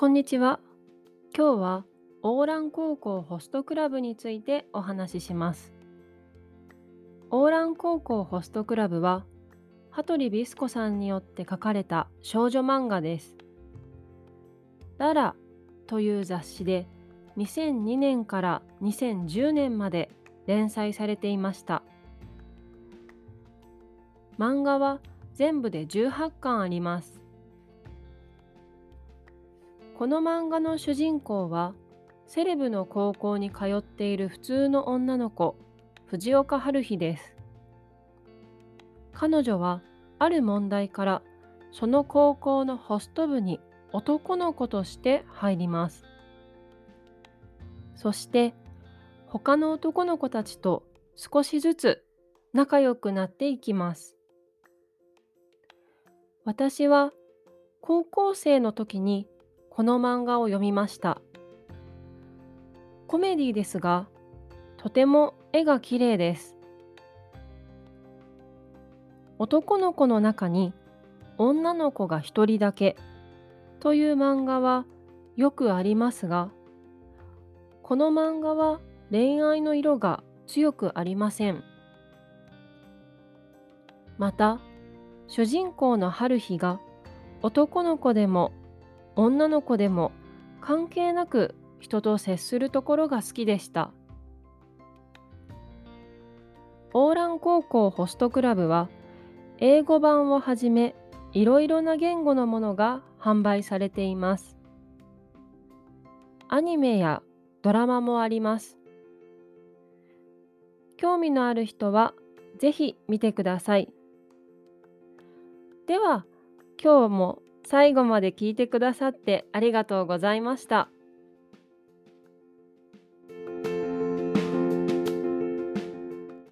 こんにちは。今日はオーラン高校ホストクラブについてお話しします。オーラン高校ホストクラブは、羽鳥ビスコさんによって書かれた少女漫画です。ララという雑誌で2002年から2010年まで連載されていました。漫画は全部で18巻あります。この漫画の主人公はセレブの高校に通っている普通の女の子藤岡春日です。彼女はある問題からその高校のホスト部に男の子として入ります。そして他の男の子たちと少しずつ仲良くなっていきます。私は高校生の時にこの漫画を読みました。コメディですが、とても絵が綺麗です。男の子の中に女の子が一人だけという漫画はよくありますが、この漫画は恋愛の色が強くありません。また、主人公の春日が男の子でも女の子でも関係なく人と接するところが好きでした。オーラン高校ホストクラブは英語版をはじめいろいろな言語のものが販売されています。アニメやドラマもあります。興味のある人はぜひ見てください。では今日も最後まで聞いてくださってありがとうございました。